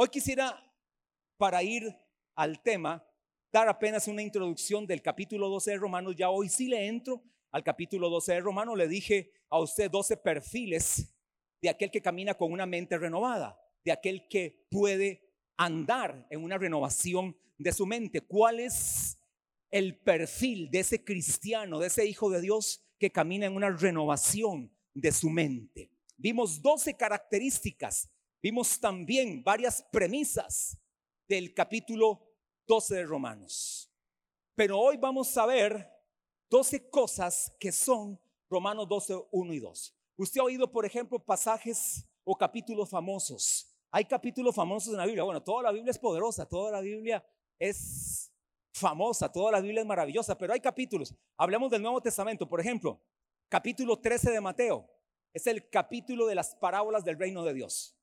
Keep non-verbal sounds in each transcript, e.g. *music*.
Hoy quisiera, para ir al tema, dar apenas una introducción del capítulo 12 de Romanos. Ya hoy sí le entro al capítulo 12 de Romanos. Le dije a usted 12 perfiles de aquel que camina con una mente renovada, de aquel que puede andar en una renovación de su mente. ¿Cuál es el perfil de ese cristiano, de ese hijo de Dios que camina en una renovación de su mente? Vimos 12 características, vimos también varias premisas del capítulo 12 de Romanos. Pero hoy vamos a ver 12 cosas que son Romanos 12, 1 y 2. Usted ha oído, por ejemplo, pasajes o capítulos famosos. Hay capítulos famosos en la Biblia. Bueno, toda la Biblia es poderosa, toda la Biblia es famosa, toda la Biblia es maravillosa, pero hay capítulos. Hablemos del Nuevo Testamento, por ejemplo, capítulo 13 de Mateo. Es el capítulo de las parábolas del reino de Dios.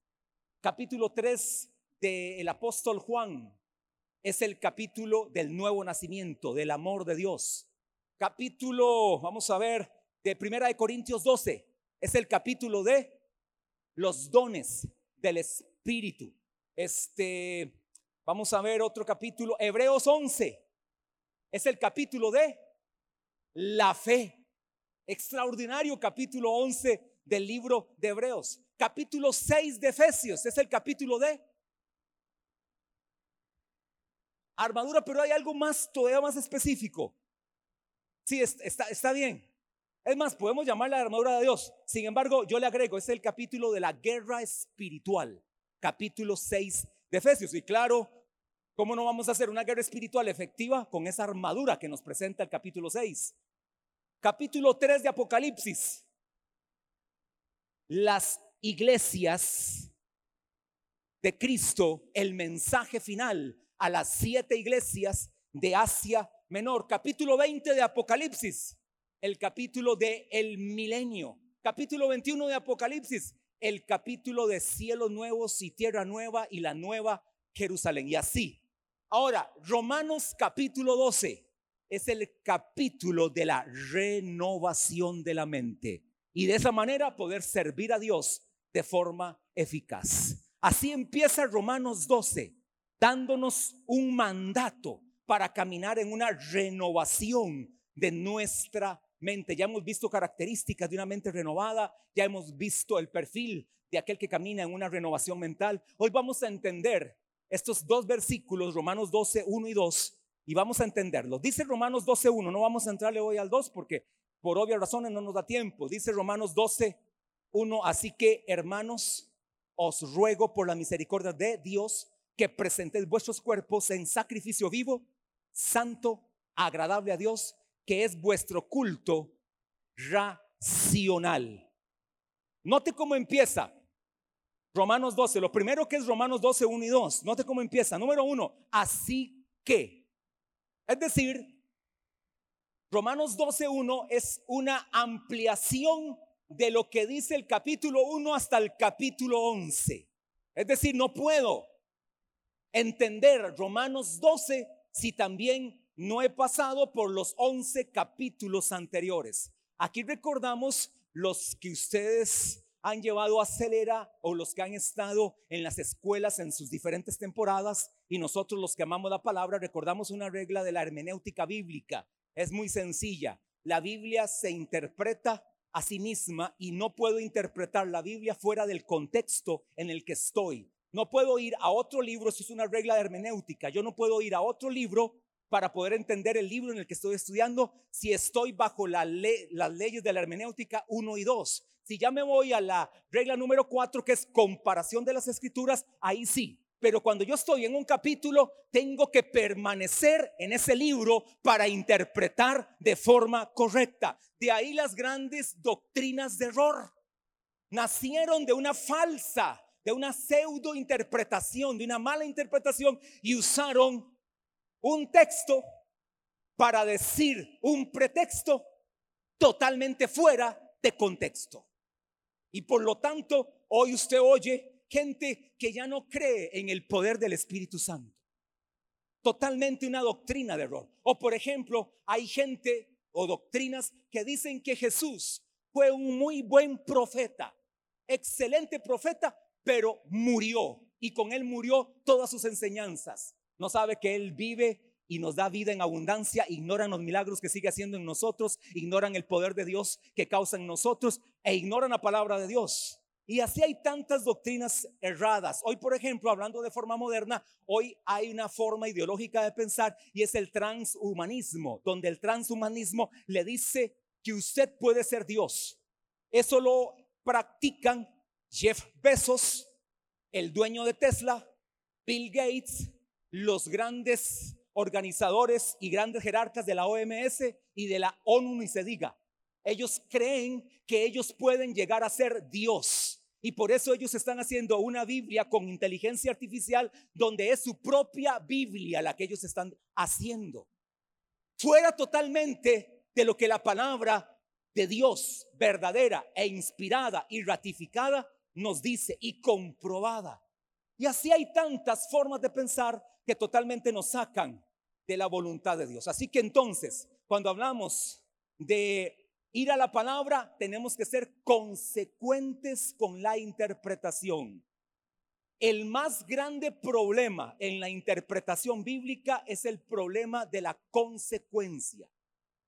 Capítulo 3 del apóstol Juan es el capítulo del nuevo nacimiento, del amor de Dios. Capítulo, vamos a ver, de Primera de Corintios 12 es el capítulo de los dones del Espíritu. Este, vamos a ver otro capítulo, Hebreos 11, es el capítulo de la fe. Extraordinario capítulo 11 del libro de Hebreos. Capítulo 6 de Efesios es el capítulo de armadura, pero hay algo más, todavía más específico. Sí, está, está bien. Es más, podemos llamarla la armadura de Dios. Sin embargo, yo le agrego, es el capítulo de la guerra espiritual, capítulo 6 de Efesios. Y claro, ¿cómo no vamos a hacer una guerra espiritual efectiva con esa armadura que nos presenta el capítulo 6? Capítulo 3 de Apocalipsis. Las iglesias de Cristo, el mensaje final a las siete iglesias de Asia Menor. Capítulo 20 de Apocalipsis el capítulo de el milenio. Capítulo 21 de Apocalipsis, el capítulo de cielos nuevos y tierra nueva y la nueva Jerusalén. Y así. Ahora, Romanos capítulo 12 es el capítulo de la renovación de la mente. Y de esa manera poder servir a Dios de forma eficaz. Así empieza Romanos 12, dándonos un mandato para caminar en una renovación de nuestra ya hemos visto características de una mente renovada, ya hemos visto el perfil de aquel que camina en una renovación mental. Hoy vamos a entender estos dos versículos, Romanos 12, 1 y 2, y vamos a entenderlos. Dice Romanos 12, 1, no vamos a entrarle hoy al 2 porque por obvias razones no nos da tiempo. Dice Romanos 12, 1, así que hermanos, os ruego por la misericordia de Dios que presentéis vuestros cuerpos en sacrificio vivo, santo, agradable a Dios, que es vuestro culto racional. Note cómo empieza. Romanos 12, lo primero que es Romanos 12, 1 y 2. Note cómo empieza. Número 1, así que. Es decir, Romanos 12, 1 es una ampliación de lo que dice el capítulo 1 hasta el capítulo 11. Es decir, no puedo entender Romanos 12 si también no he pasado por los 11 capítulos anteriores. Aquí recordamos los que ustedes han llevado a acelera o los que han estado en las escuelas en sus diferentes temporadas y nosotros los que amamos la palabra recordamos una regla de la hermenéutica bíblica. Es muy sencilla. La Biblia se interpreta a sí misma y no puedo interpretar la Biblia fuera del contexto en el que estoy. No puedo ir a otro libro, eso es una regla de hermenéutica. Yo no puedo ir a otro libro para poder entender el libro en el que estoy estudiando si estoy bajo la las leyes de la hermenéutica 1 y 2. Si ya me voy a la regla número 4, que es comparación de las escrituras, ahí sí. Pero cuando yo estoy en un capítulo, tengo que permanecer en ese libro para interpretar de forma correcta. De ahí las grandes doctrinas de error. Nacieron de una falsa, de una pseudo interpretación, de una mala interpretación y usaron un texto para decir un pretexto totalmente fuera de contexto. Y por lo tanto, hoy usted oye gente que ya no cree en el poder del Espíritu Santo. Totalmente una doctrina de error. O por ejemplo, hay gente o doctrinas que dicen que Jesús fue un muy buen profeta, excelente profeta, pero murió y con Él murió todas sus enseñanzas. No sabe que Él vive y nos da vida en abundancia, ignoran los milagros que sigue haciendo en nosotros, ignoran el poder de Dios que causa en nosotros e ignoran la palabra de Dios. Y así hay tantas doctrinas erradas. Hoy, por ejemplo, hablando de forma moderna, hoy hay una forma ideológica de pensar y es el transhumanismo, donde el transhumanismo le dice que usted puede ser Dios. Eso lo practican Jeff Bezos, el dueño de Tesla, Bill Gates, los grandes organizadores y grandes jerarcas de la OMS y de la ONU, ni se diga. Ellos creen que ellos pueden llegar a ser Dios. Y por eso ellos están haciendo una Biblia con inteligencia artificial donde es su propia Biblia la que ellos están haciendo. Fuera totalmente de lo que la palabra de Dios verdadera e inspirada y ratificada nos dice y comprobada. Y así hay tantas formas de pensar que totalmente nos sacan de la voluntad de Dios. Así que entonces, cuando hablamos de ir a la palabra, tenemos que ser consecuentes con la interpretación. El más grande problema en la interpretación bíblica es el problema de la consecuencia.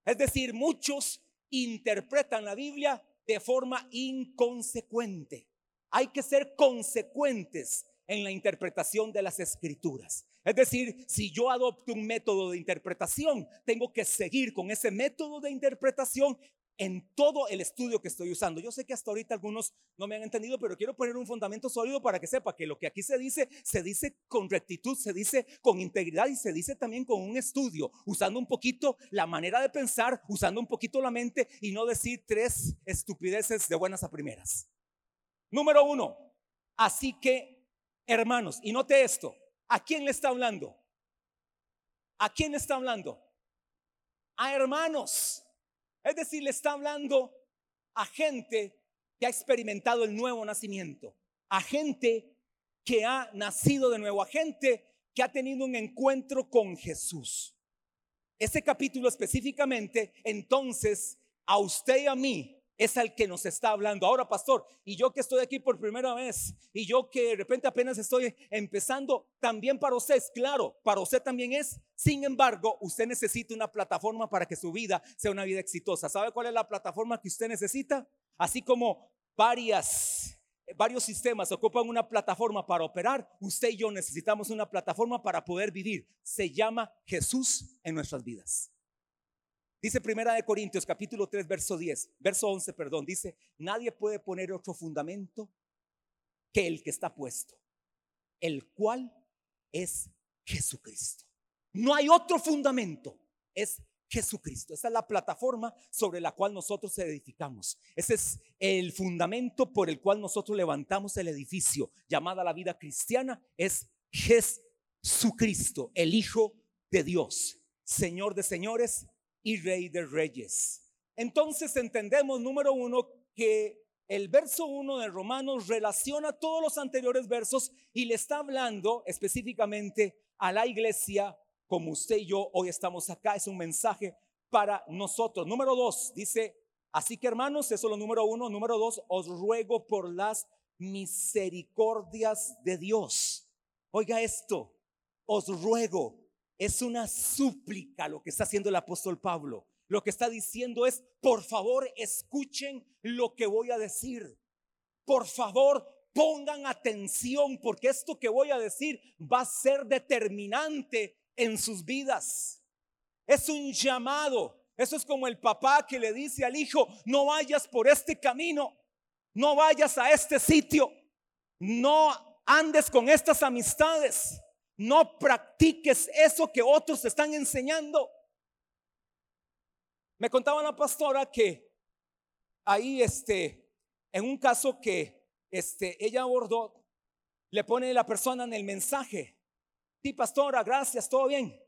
Es decir, muchos interpretan la Biblia de forma inconsecuente. Hay que ser consecuentes en la interpretación de las escrituras. Es decir, si yo adopto un método de interpretación, tengo que seguir con ese método de interpretación en todo el estudio que estoy usando. Yo sé que hasta ahorita algunos no me han entendido, pero quiero poner un fundamento sólido para que sepa que lo que aquí se dice, se dice con rectitud, se dice con integridad y se dice también con un estudio, usando un poquito la manera de pensar, usando un poquito la mente y no decir tres estupideces de buenas a primeras. Número uno, así que, hermanos, y note esto, ¿a quién le está hablando? ¿A quién le está hablando? A hermanos. Es decir, le está hablando a gente que ha experimentado el nuevo nacimiento, a gente que ha nacido de nuevo, a gente que ha tenido un encuentro con Jesús. Ese capítulo específicamente, entonces, a usted y a mí es al que nos está hablando. Ahora, pastor, y yo que estoy aquí por primera vez, y yo que de repente apenas estoy empezando, también para usted es claro, para usted también es. Sin embargo, usted necesita una plataforma para que su vida sea una vida exitosa. ¿Sabe cuál es la plataforma que usted necesita? Así como varias varios sistemas ocupan una plataforma para operar, usted y yo necesitamos una plataforma para poder vivir. Se llama Jesús en nuestras vidas. Dice Primera de Corintios capítulo 3 verso 10, verso 11, perdón, dice, nadie puede poner otro fundamento que el que está puesto, el cual es Jesucristo. No hay otro fundamento, es Jesucristo. Esa es la plataforma sobre la cual nosotros edificamos. Ese es el fundamento por el cual nosotros levantamos el edificio llamada la vida cristiana. Es Jesucristo, el Hijo de Dios, Señor de señores y Rey de Reyes. Entonces entendemos, número uno, que el verso uno de Romanos relaciona todos los anteriores versos y le está hablando específicamente a la iglesia como usted y yo hoy estamos acá. Es un mensaje para nosotros. Número dos, dice, así que hermanos, eso es lo número uno. Número dos, os ruego por las misericordias de Dios. Oiga esto, os ruego es una súplica lo que está haciendo el apóstol Pablo. Lo que está diciendo es, por favor, escuchen lo que voy a decir. Por favor, pongan atención porque esto que voy a decir va a ser determinante en sus vidas. Es un llamado. Eso es como el papá que le dice al hijo, no vayas por este camino, no vayas a este sitio, no andes con estas amistades. No practiques eso que otros te están enseñando. Me contaba la pastora que ahí, este, en un caso que este, ella abordó, le pone la persona en el mensaje. Sí, pastora, gracias, todo bien.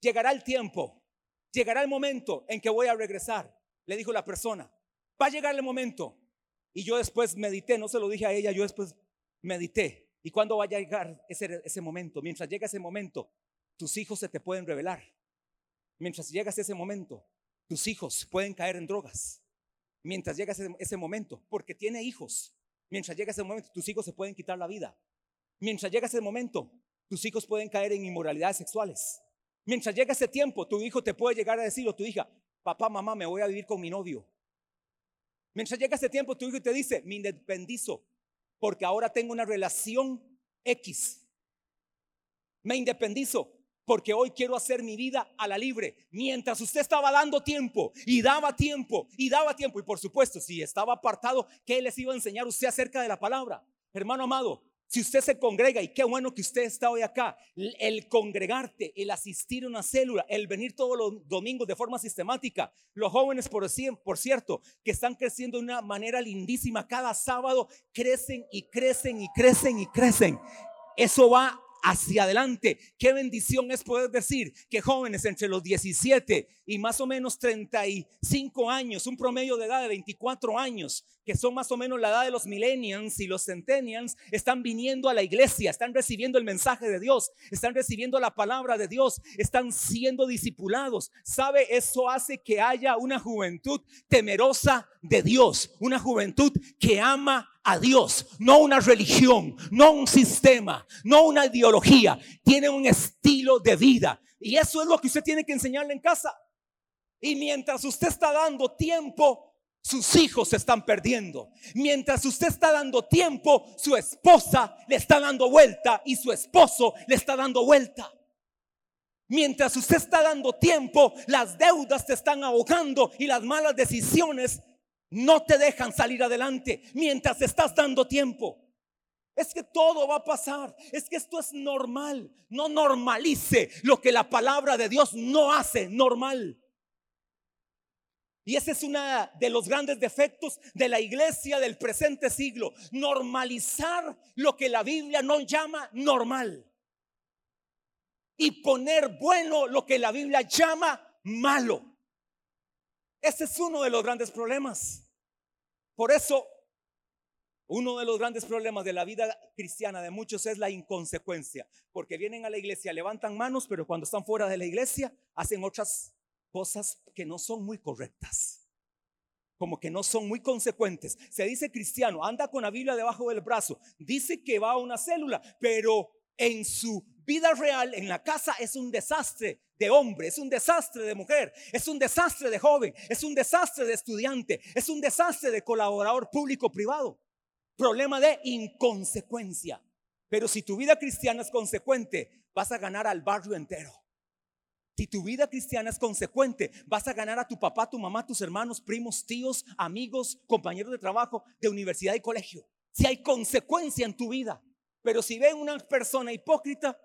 Llegará el tiempo, llegará el momento en que voy a regresar, le dijo la persona. Va a llegar el momento. Y yo después medité, no se lo dije a ella, yo después medité. ¿Y cuándo va a llegar ese, ese momento? Mientras llega ese momento, tus hijos se te pueden revelar. Mientras llegas ese momento, tus hijos pueden caer en drogas. Mientras llega ese, ese momento, porque tiene hijos. Mientras llega ese momento, tus hijos se pueden quitar la vida. Mientras llega ese momento, tus hijos pueden caer en inmoralidades sexuales. Mientras llega ese tiempo, tu hijo te puede llegar a decir o tu hija, papá, mamá, me voy a vivir con mi novio. Mientras llega ese tiempo, tu hijo te dice, me independizo, porque ahora tengo una relación X. Me independizo porque hoy quiero hacer mi vida a la libre. Mientras usted estaba dando tiempo y daba tiempo y daba tiempo, y por supuesto, si estaba apartado, ¿qué les iba a enseñar usted acerca de la palabra? Hermano amado, si usted se congrega, y qué bueno que usted está hoy acá, el congregarte, el asistir a una célula, el venir todos los domingos de forma sistemática, los jóvenes, por, por cierto, que están creciendo de una manera lindísima, cada sábado crecen y crecen y crecen y crecen. Eso va hacia adelante. Qué bendición es poder decir que jóvenes entre los 17 y más o menos 35 años, un promedio de edad de 24 años, que son más o menos la edad de los millennials y los centennials, están viniendo a la iglesia, están recibiendo el mensaje de Dios, están recibiendo la palabra de Dios, están siendo discipulados. ¿Sabe? Eso hace que haya una juventud temerosa de Dios, una juventud que ama a Dios, no una religión, no un sistema, no una ideología, tiene un estilo de vida. Y eso es lo que usted tiene que enseñarle en casa. Y mientras usted está dando tiempo, sus hijos se están perdiendo. Mientras usted está dando tiempo, su esposa le está dando vuelta y su esposo le está dando vuelta. Mientras usted está dando tiempo, las deudas te están ahogando y las malas decisiones no te dejan salir adelante mientras estás dando tiempo. Es que todo va a pasar. Es que esto es normal. No normalice lo que la palabra de Dios no hace normal. Y ese es uno de los grandes defectos de la iglesia del presente siglo. Normalizar lo que la Biblia no llama normal. Y poner bueno lo que la Biblia llama malo. Ese es uno de los grandes problemas. Por eso, uno de los grandes problemas de la vida cristiana de muchos es la inconsecuencia, porque vienen a la iglesia, levantan manos, pero cuando están fuera de la iglesia hacen otras cosas que no son muy correctas, como que no son muy consecuentes. Se dice cristiano, anda con la Biblia debajo del brazo, dice que va a una célula, pero en su vida real, en la casa, es un desastre de hombre, es un desastre de mujer, es un desastre de joven, es un desastre de estudiante, es un desastre de colaborador público-privado. Problema de inconsecuencia. Pero si tu vida cristiana es consecuente, vas a ganar al barrio entero. Si tu vida cristiana es consecuente, vas a ganar a tu papá, tu mamá, tus hermanos, primos, tíos, amigos, compañeros de trabajo, de universidad y colegio. Si hay consecuencia en tu vida. Pero si ven una persona hipócrita,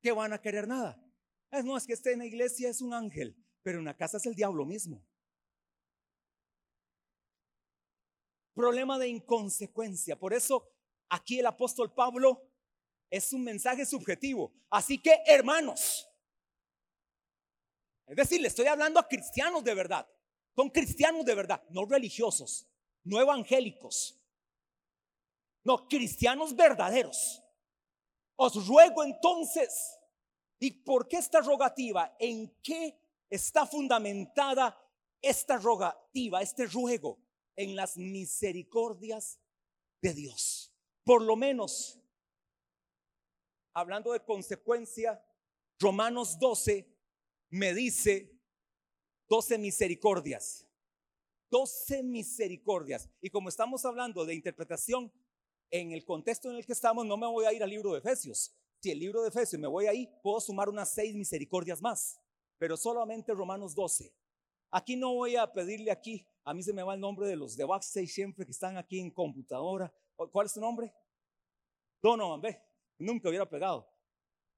que van a querer nada. No, es que esté en la iglesia es un ángel, pero en la casa es el diablo mismo. Problema de inconsecuencia. Por eso aquí el apóstol Pablo es un mensaje subjetivo. Así que, hermanos, es decir, le estoy hablando a cristianos de verdad. Son cristianos de verdad, no religiosos, no evangélicos. No, cristianos verdaderos. Os ruego entonces, ¿y por qué esta rogativa? ¿En qué está fundamentada esta rogativa, este ruego? En las misericordias de Dios. Por lo menos, hablando de consecuencia, Romanos 12 me dice 12 misericordias. 12 misericordias. Y como estamos hablando de interpretación, en el contexto en el que estamos, no me voy a ir al libro de Efesios. Si el libro de Efesios me voy ahí, puedo sumar unas seis misericordias más, pero solamente Romanos 12. Aquí no voy a pedirle aquí, a mí se me va el nombre de los de backstage siempre que están aquí en computadora. ¿Cuál es tu nombre? Donovan, ve, nunca hubiera pegado.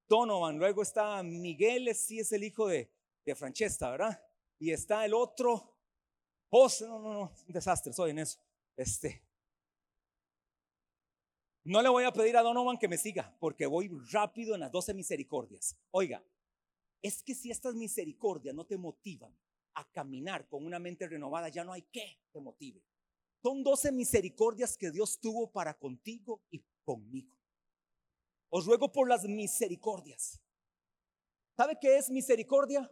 Donovan, luego está Miguel, sí es el hijo de, de Francesca, ¿verdad? Y está el otro, José, no, no, no, un desastre, soy en eso. Este, no le voy a pedir a Donovan que me siga, porque voy rápido en las 12 misericordias. Oiga, es que si estas misericordias no te motivan a caminar con una mente renovada, ya no hay que te motive. Son 12 misericordias que Dios tuvo para contigo y conmigo. Os ruego por las misericordias. ¿Sabe qué es misericordia?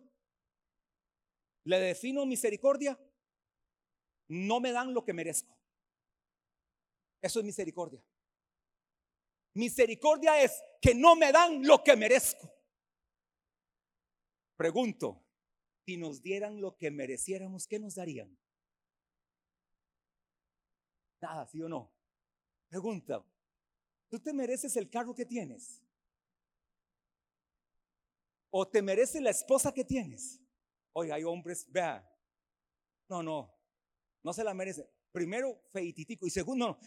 Le defino misericordia. No me dan lo que merezco. Eso es misericordia. Misericordia es que no me dan lo que merezco. Pregunto, si nos dieran lo que mereciéramos, ¿qué nos darían? Nada, ¿sí o no? Pregunta, ¿tú te mereces el carro que tienes? ¿O te mereces la esposa que tienes? Oiga, hay hombres, vea, no, no, no se la merece. Primero, feititico. Y segundo, no,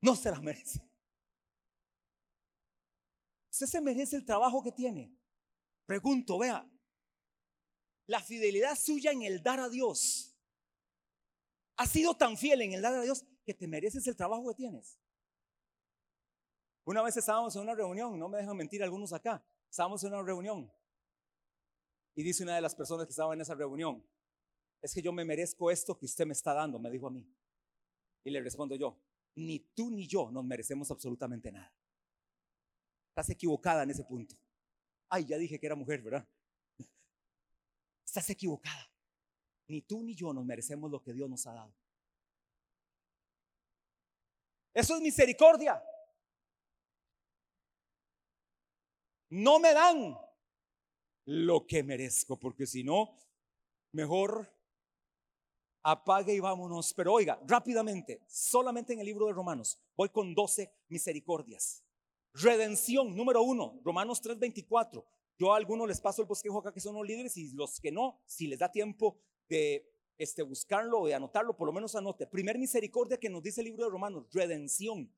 no se la merece. Usted se merece el trabajo que tiene. Pregunto, vea, la fidelidad suya en el dar a Dios ha sido tan fiel en el dar a Dios que te mereces el trabajo que tienes. Una vez estábamos en una reunión, no me dejan mentir algunos acá, estábamos en una reunión y dice una de las personas que estaba en esa reunión, es que yo me merezco esto que usted me está dando, me dijo a mí. Y le respondo yo, ni tú ni yo nos merecemos absolutamente nada. Estás equivocada en ese punto. Ay, ya dije que era mujer, ¿verdad? *laughs* Estás equivocada. Ni tú ni yo nos merecemos lo que Dios nos ha dado. Eso es misericordia. No me dan lo que merezco, porque si no, mejor apague y vámonos. Pero oiga, rápidamente, solamente en el libro de Romanos, voy con 12 misericordias. Redención, número uno, Romanos 3:24. Yo a algunos les paso el bosquejo acá que son los líderes y los que no, si les da tiempo de este, buscarlo y anotarlo, por lo menos anote. Primer misericordia que nos dice el libro de Romanos, redención.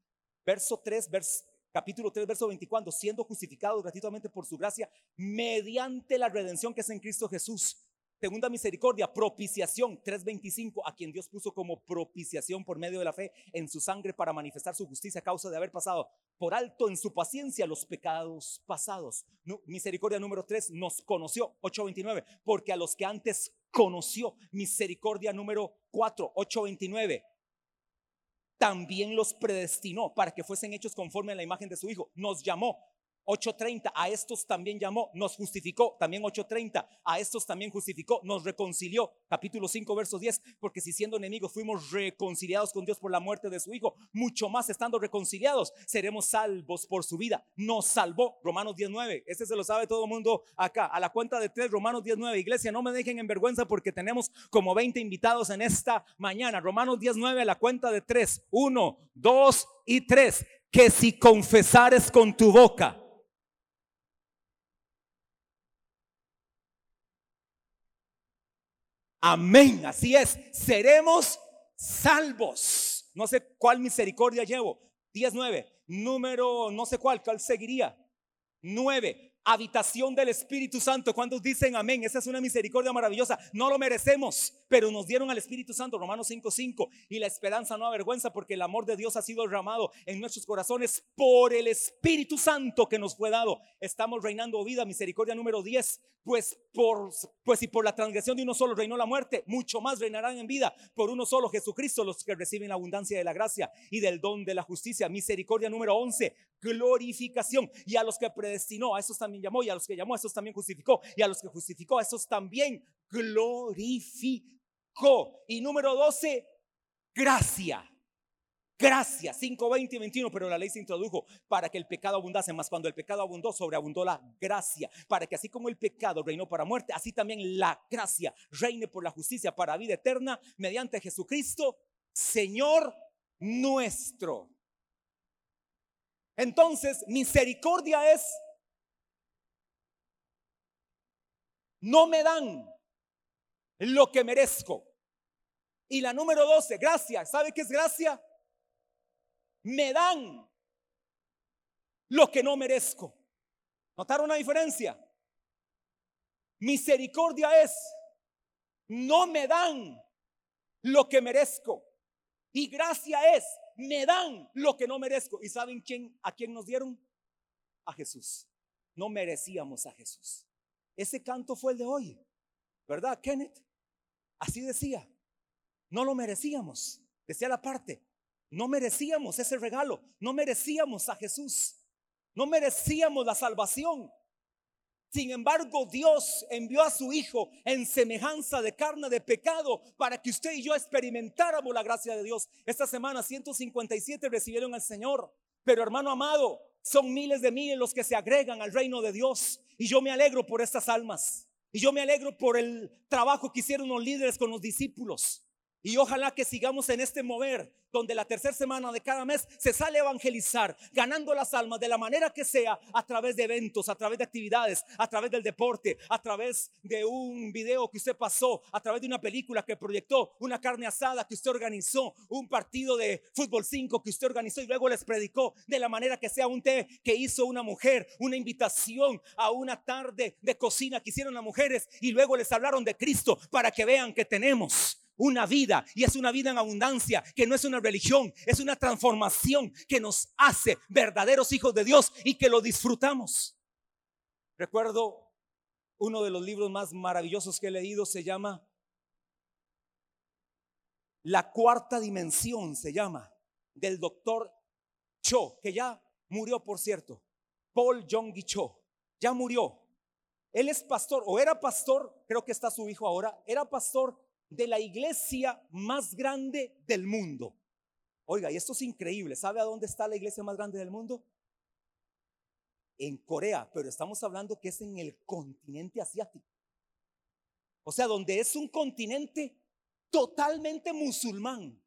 Verso 3, vers, capítulo 3, verso 24, siendo justificados gratuitamente por su gracia mediante la redención que es en Cristo Jesús Segunda misericordia, propiciación, 3.25, a quien Dios puso como propiciación por medio de la fe en su sangre para manifestar su justicia a causa de haber pasado por alto en su paciencia los pecados pasados. misericordia número 3, nos conoció, 8.29, porque a los que antes conoció, misericordia número 4, 8.29, también los predestinó para que fuesen hechos conforme a la imagen de su Hijo. Nos llamó 8.30, a estos también llamó, nos justificó, también 8.30, a estos también justificó, nos reconcilió, capítulo 5, verso 10, porque si siendo enemigos fuimos reconciliados con Dios por la muerte de su Hijo, mucho más estando reconciliados, seremos salvos por su vida, nos salvó, Romanos 19, ese se lo sabe todo el mundo acá, a la cuenta de tres, Romanos 19, iglesia, no me dejen en vergüenza porque tenemos como 20 invitados en esta mañana, Romanos 19, a la cuenta de tres, uno, dos y tres, que si confesares con tu boca, Amén, así es. Seremos salvos. No sé cuál misericordia llevo. 19. Número, no sé cuál, cuál seguiría. 9 habitación del Espíritu Santo. Cuando dicen amén? Esa es una misericordia maravillosa. No lo merecemos, pero nos dieron al Espíritu Santo, Romanos 5:5. Y la esperanza no avergüenza porque el amor de Dios ha sido derramado en nuestros corazones por el Espíritu Santo que nos fue dado. Estamos reinando vida, misericordia número 10. Pues por pues y por la transgresión de uno solo reinó la muerte, mucho más reinarán en vida por uno solo Jesucristo los que reciben la abundancia de la gracia y del don de la justicia. Misericordia número 11, glorificación. Y a los que predestinó, a esos también llamó, y a los que llamó, a esos también justificó, y a los que justificó, a esos también glorificó. Y número 12, gracia. Gracia, 5, 20 y 21, pero la ley se introdujo para que el pecado abundase, más cuando el pecado abundó, sobreabundó la gracia, para que así como el pecado reinó para muerte, así también la gracia reine por la justicia para vida eterna mediante Jesucristo, Señor nuestro. Entonces, misericordia es, no me dan lo que merezco. Y la número 12, gracia. ¿Sabe qué es gracia? Me dan lo que no merezco. ¿Notaron la diferencia? Misericordia es, no me dan lo que merezco. Y gracia es, me dan lo que no merezco. ¿Y saben quién, a quién nos dieron? A Jesús. No merecíamos a Jesús. Ese canto fue el de hoy, ¿verdad, Kenneth? Así decía. No lo merecíamos. Decía la parte. No merecíamos ese regalo. No merecíamos a Jesús. No merecíamos la salvación. Sin embargo, Dios envió a su Hijo en semejanza de carne de pecado para que usted y yo experimentáramos la gracia de Dios. Esta semana 157 recibieron al Señor. Pero hermano amado, son miles de miles los que se agregan al reino de Dios. Y yo me alegro por estas almas. Y yo me alegro por el trabajo que hicieron los líderes con los discípulos. Y ojalá que sigamos en este mover donde la tercera semana de cada mes se sale a evangelizar, ganando las almas de la manera que sea, a través de eventos, a través de actividades, a través del deporte, a través de un video que usted pasó, a través de una película que proyectó, una carne asada que usted organizó, un partido de fútbol 5 que usted organizó y luego les predicó, de la manera que sea un té que hizo una mujer, una invitación a una tarde de cocina que hicieron las mujeres y luego les hablaron de Cristo para que vean que tenemos una vida y es una vida en abundancia, que no es una religión, es una transformación que nos hace verdaderos hijos de Dios y que lo disfrutamos. Recuerdo uno de los libros más maravillosos que he leído, se llama La cuarta dimensión, se llama, del doctor Cho, que ya murió, por cierto, Paul Jong Cho, ya murió. Él es pastor, o era pastor, creo que está su hijo ahora, era pastor de la iglesia más grande del mundo. Oiga, y esto es increíble. ¿Sabe a dónde está la iglesia más grande del mundo? En Corea, pero estamos hablando que es en el continente asiático. O sea, donde es un continente totalmente musulmán.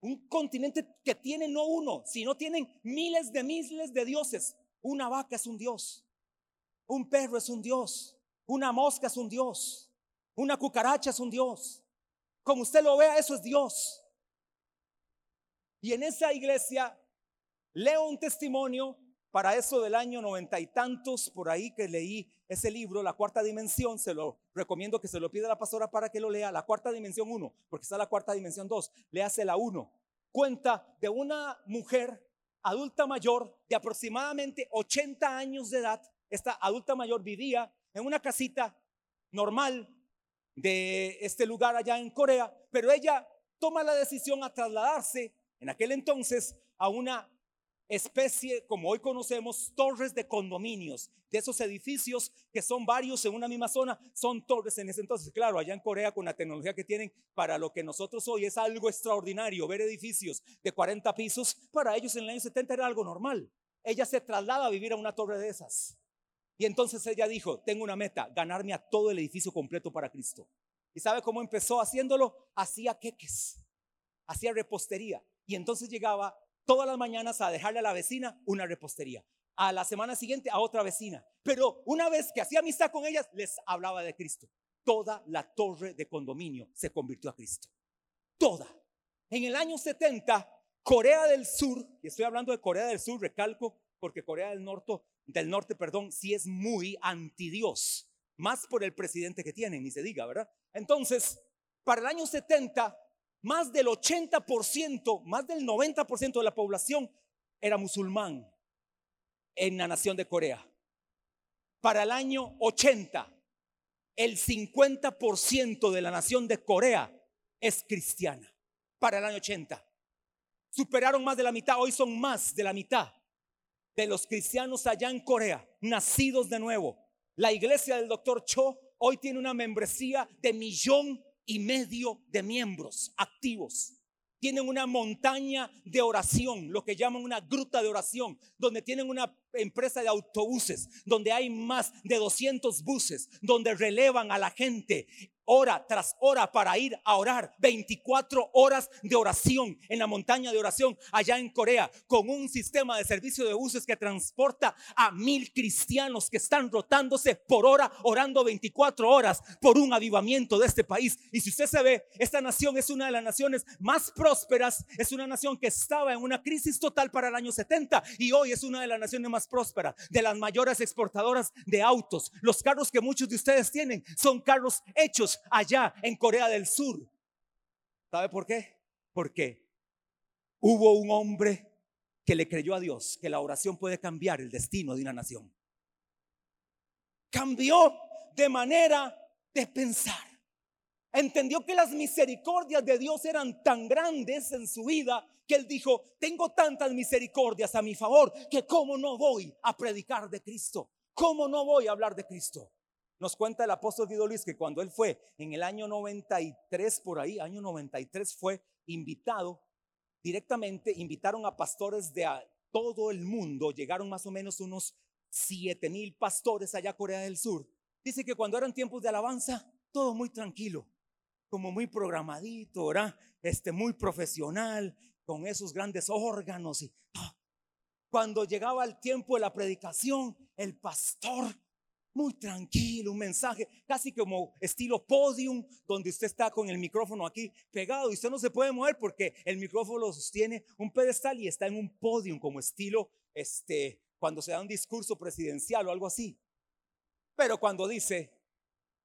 Un continente que tiene no uno, sino tienen miles de miles de dioses. Una vaca es un dios. Un perro es un dios. Una mosca es un dios. Una cucaracha es un Dios. Como usted lo vea, eso es Dios. Y en esa iglesia leo un testimonio para eso del año noventa y tantos, por ahí que leí ese libro, La Cuarta Dimensión, se lo recomiendo que se lo pida la pastora para que lo lea, La Cuarta Dimensión 1, porque está la Cuarta Dimensión 2, léase la 1. Cuenta de una mujer adulta mayor de aproximadamente 80 años de edad. Esta adulta mayor vivía en una casita normal de este lugar allá en Corea, pero ella toma la decisión a trasladarse en aquel entonces a una especie, como hoy conocemos, torres de condominios, de esos edificios que son varios en una misma zona, son torres en ese entonces. Claro, allá en Corea con la tecnología que tienen, para lo que nosotros hoy es algo extraordinario, ver edificios de 40 pisos, para ellos en el año 70 era algo normal. Ella se traslada a vivir a una torre de esas. Y entonces ella dijo, tengo una meta, ganarme a todo el edificio completo para Cristo. ¿Y sabe cómo empezó haciéndolo? Hacía queques, hacía repostería. Y entonces llegaba todas las mañanas a dejarle a la vecina una repostería. A la semana siguiente a otra vecina. Pero una vez que hacía amistad con ellas, les hablaba de Cristo. Toda la torre de condominio se convirtió a Cristo. Toda. En el año 70, Corea del Sur, y estoy hablando de Corea del Sur, recalco, porque Corea del Norte, del Norte, perdón, sí es muy anti Dios, más por el presidente que tienen, ni se diga, ¿verdad? Entonces, para el año 70, más del 80%, más del 90% de la población era musulmán en la nación de Corea. Para el año 80, el 50% de la nación de Corea es cristiana. Para el año 80. Superaron más de la mitad, hoy son más de la mitad de los cristianos allá en Corea, nacidos de nuevo. La iglesia del doctor Cho hoy tiene una membresía de millón y medio de miembros activos. Tienen una montaña de oración, lo que llaman una gruta de oración, donde tienen una empresa de autobuses, donde hay más de 200 buses, donde relevan a la gente hora tras hora para ir a orar. 24 horas de oración en la montaña de oración allá en Corea, con un sistema de servicio de buses que transporta a mil cristianos que están rotándose por hora, orando 24 horas por un avivamiento de este país. Y si usted se ve, esta nación es una de las naciones más prósperas, es una nación que estaba en una crisis total para el año 70 y hoy es una de las naciones más prósperas, de las mayores exportadoras de autos. Los carros que muchos de ustedes tienen son carros hechos allá en Corea del Sur. ¿Sabe por qué? Porque hubo un hombre que le creyó a Dios que la oración puede cambiar el destino de una nación. Cambió de manera de pensar. Entendió que las misericordias de Dios eran tan grandes en su vida que él dijo, tengo tantas misericordias a mi favor que cómo no voy a predicar de Cristo, cómo no voy a hablar de Cristo. Nos cuenta el apóstol Guido Luis que cuando él fue en el año 93 por ahí, año 93 fue invitado directamente invitaron a pastores de todo el mundo, llegaron más o menos unos siete mil pastores allá a Corea del Sur. Dice que cuando eran tiempos de alabanza, todo muy tranquilo, como muy programadito, ¿verdad? Este, muy profesional, con esos grandes órganos. Y, ah. Cuando llegaba el tiempo de la predicación, el pastor muy tranquilo, un mensaje casi como estilo podium, donde usted está con el micrófono aquí pegado y usted no se puede mover porque el micrófono lo sostiene un pedestal y está en un podium como estilo, este, cuando se da un discurso presidencial o algo así. Pero cuando dice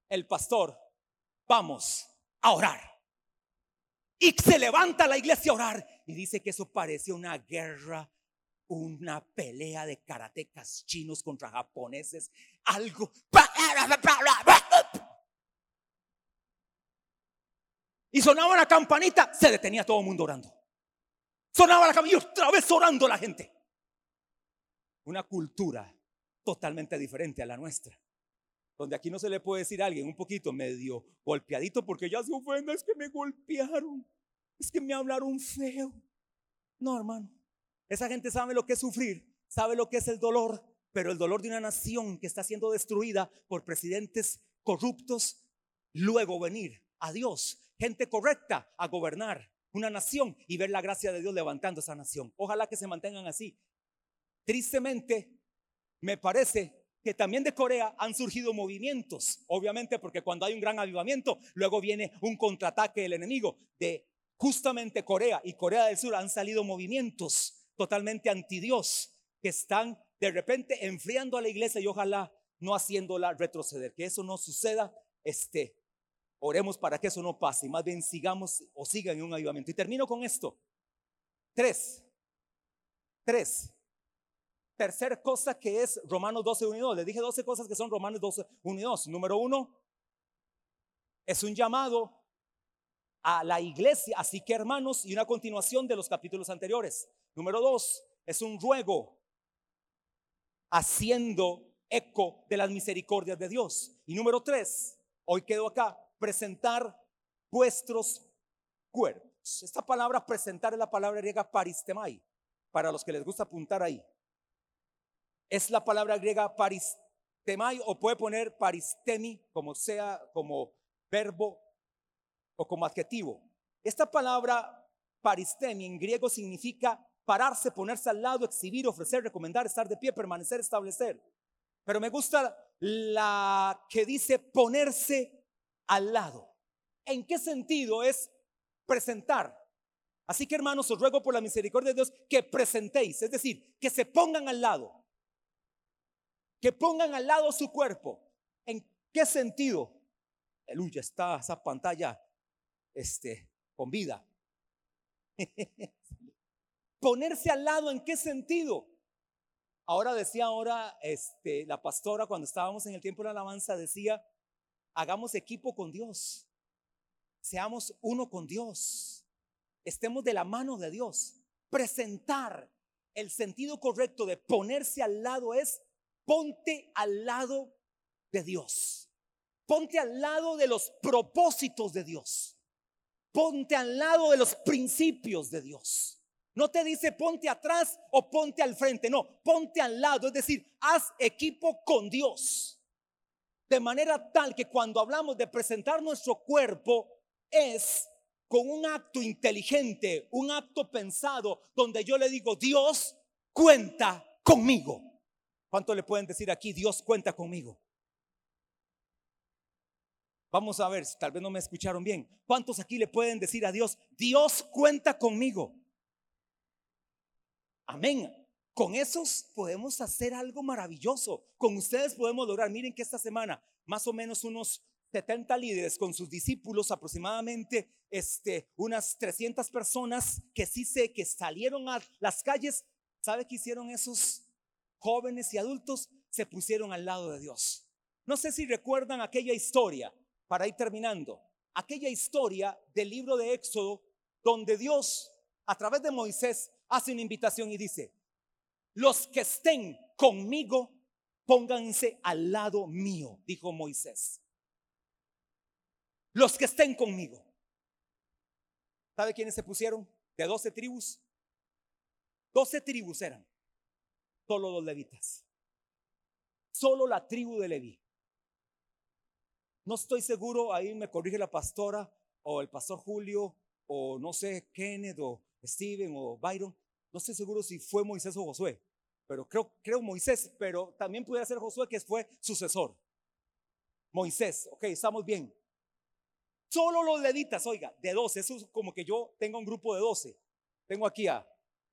el pastor, vamos a orar. Y se levanta la iglesia a orar y dice que eso parece una guerra una pelea de karatecas chinos contra japoneses, algo. Y sonaba la campanita, se detenía todo el mundo orando. Sonaba la campanita otra vez orando la gente. Una cultura totalmente diferente a la nuestra. Donde aquí no se le puede decir a alguien un poquito medio golpeadito porque ya se ofenda, es que me golpearon, es que me hablaron feo. No, hermano. Esa gente sabe lo que es sufrir, sabe lo que es el dolor, pero el dolor de una nación que está siendo destruida por presidentes corruptos, luego venir a Dios, gente correcta a gobernar una nación y ver la gracia de Dios levantando esa nación. Ojalá que se mantengan así. Tristemente, me parece que también de Corea han surgido movimientos, obviamente porque cuando hay un gran avivamiento, luego viene un contraataque del enemigo. De justamente Corea y Corea del Sur han salido movimientos totalmente anti Dios, que están de repente enfriando a la iglesia y ojalá no haciéndola retroceder. Que eso no suceda, este, oremos para que eso no pase y más bien sigamos o sigan en un avivamiento. Y termino con esto. Tres. Tres. Tercer cosa que es Romanos 12, 1 y 2. Le dije 12 cosas que son Romanos 12, 1 y 2. Número uno, es un llamado a la iglesia, así que hermanos, y una continuación de los capítulos anteriores. Número dos, es un ruego haciendo eco de las misericordias de Dios. Y número tres, hoy quedo acá, presentar vuestros cuerpos. Esta palabra presentar es la palabra griega paristemai, para los que les gusta apuntar ahí. Es la palabra griega paristemai o puede poner paristemi como sea, como verbo o como adjetivo. Esta palabra paristemi en griego significa pararse, ponerse al lado, exhibir, ofrecer, recomendar, estar de pie, permanecer, establecer. Pero me gusta la que dice ponerse al lado. ¿En qué sentido es presentar? Así que hermanos, os ruego por la misericordia de Dios que presentéis, es decir, que se pongan al lado, que pongan al lado su cuerpo. ¿En qué sentido? Aleluya, está esa pantalla este, con vida. *laughs* Ponerse al lado, ¿en qué sentido? Ahora decía ahora este, la pastora cuando estábamos en el tiempo de la alabanza, decía, hagamos equipo con Dios, seamos uno con Dios, estemos de la mano de Dios. Presentar el sentido correcto de ponerse al lado es ponte al lado de Dios, ponte al lado de los propósitos de Dios, ponte al lado de los principios de Dios. No te dice ponte atrás o ponte al frente, no, ponte al lado, es decir, haz equipo con Dios. De manera tal que cuando hablamos de presentar nuestro cuerpo es con un acto inteligente, un acto pensado, donde yo le digo, Dios cuenta conmigo. ¿Cuánto le pueden decir aquí, Dios cuenta conmigo? Vamos a ver, tal vez no me escucharon bien. ¿Cuántos aquí le pueden decir a Dios, Dios cuenta conmigo? Amén. Con esos podemos hacer algo maravilloso. Con ustedes podemos lograr. Miren que esta semana más o menos unos 70 líderes con sus discípulos, aproximadamente este, unas 300 personas que sí sé que salieron a las calles. ¿Sabe qué hicieron esos jóvenes y adultos? Se pusieron al lado de Dios. No sé si recuerdan aquella historia, para ir terminando, aquella historia del libro de Éxodo, donde Dios, a través de Moisés, hace una invitación y dice, los que estén conmigo, pónganse al lado mío, dijo Moisés. Los que estén conmigo. ¿Sabe quiénes se pusieron? de 12 tribus, 12 tribus eran, solo los levitas, solo la tribu de Leví. No estoy seguro, ahí me corrige la pastora o el pastor Julio o no sé, Kenneth o Steven o Byron. No estoy seguro si fue Moisés o Josué, pero creo, creo Moisés, pero también pudiera ser Josué que fue sucesor. Moisés, ok, estamos bien. Solo los levitas, oiga, de 12, eso es como que yo tengo un grupo de 12. Tengo aquí a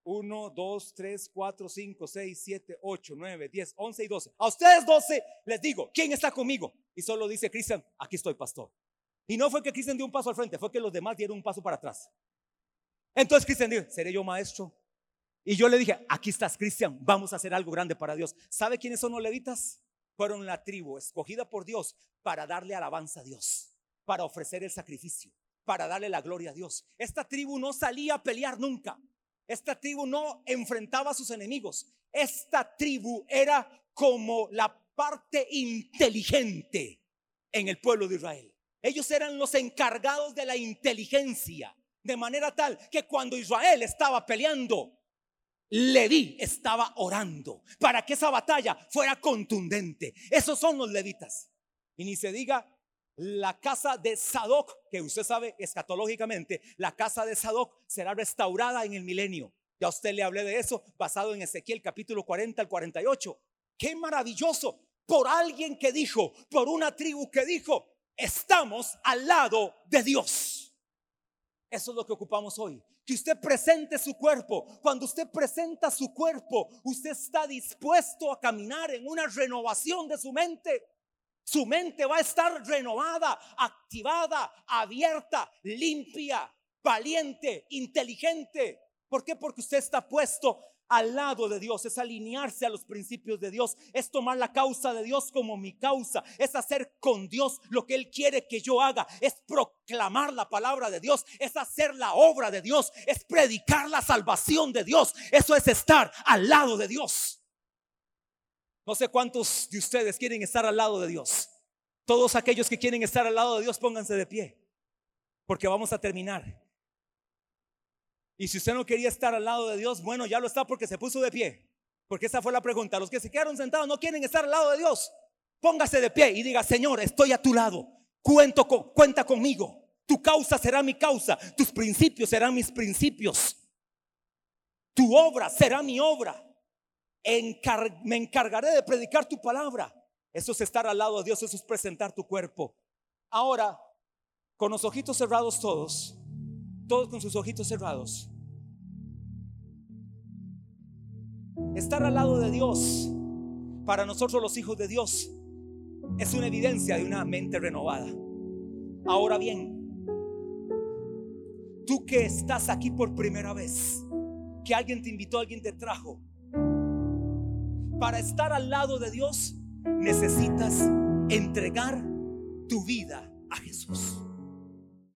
1, 2, 3, 4, 5, 6, 7, 8, 9, 10, 11 y 12. A ustedes 12 les digo, ¿quién está conmigo? Y solo dice Cristian, aquí estoy, pastor. Y no fue que Cristian dio un paso al frente, fue que los demás dieron un paso para atrás. Entonces Cristian dijo, ¿seré yo maestro? Y yo le dije, aquí estás, Cristian, vamos a hacer algo grande para Dios. ¿Sabe quiénes son los levitas? Fueron la tribu escogida por Dios para darle alabanza a Dios para ofrecer el sacrificio, para darle la gloria a Dios. Esta tribu no salía a pelear nunca. Esta tribu no enfrentaba a sus enemigos. Esta tribu era como la parte inteligente en el pueblo de Israel. Ellos eran los encargados de la inteligencia, de manera tal que cuando Israel estaba peleando, Leví estaba orando para que esa batalla fuera contundente. Esos son los levitas. Y ni se diga la casa de Sadoc, que usted sabe escatológicamente, la casa de Sadoc será restaurada en el milenio. Ya usted le hablé de eso basado en Ezequiel capítulo 40 al 48. Qué maravilloso por alguien que dijo, por una tribu que dijo, estamos al lado de Dios. Eso es lo que ocupamos hoy. Que usted presente su cuerpo. Cuando usted presenta su cuerpo, usted está dispuesto a caminar en una renovación de su mente. Su mente va a estar renovada, activada, abierta, limpia, valiente, inteligente. ¿Por qué? Porque usted está puesto al lado de Dios, es alinearse a los principios de Dios, es tomar la causa de Dios como mi causa, es hacer con Dios lo que Él quiere que yo haga, es proclamar la palabra de Dios, es hacer la obra de Dios, es predicar la salvación de Dios, eso es estar al lado de Dios. No sé cuántos de ustedes quieren estar al lado de Dios. Todos aquellos que quieren estar al lado de Dios, pónganse de pie, porque vamos a terminar. Y si usted no quería estar al lado de Dios, bueno, ya lo está porque se puso de pie. Porque esa fue la pregunta. Los que se quedaron sentados no quieren estar al lado de Dios. Póngase de pie y diga, Señor, estoy a tu lado. Cuenta conmigo. Tu causa será mi causa. Tus principios serán mis principios. Tu obra será mi obra me encargaré de predicar tu palabra. Eso es estar al lado de Dios, eso es presentar tu cuerpo. Ahora, con los ojitos cerrados todos, todos con sus ojitos cerrados. Estar al lado de Dios, para nosotros los hijos de Dios, es una evidencia de una mente renovada. Ahora bien, tú que estás aquí por primera vez, que alguien te invitó, alguien te trajo, para estar al lado de Dios necesitas entregar tu vida a Jesús.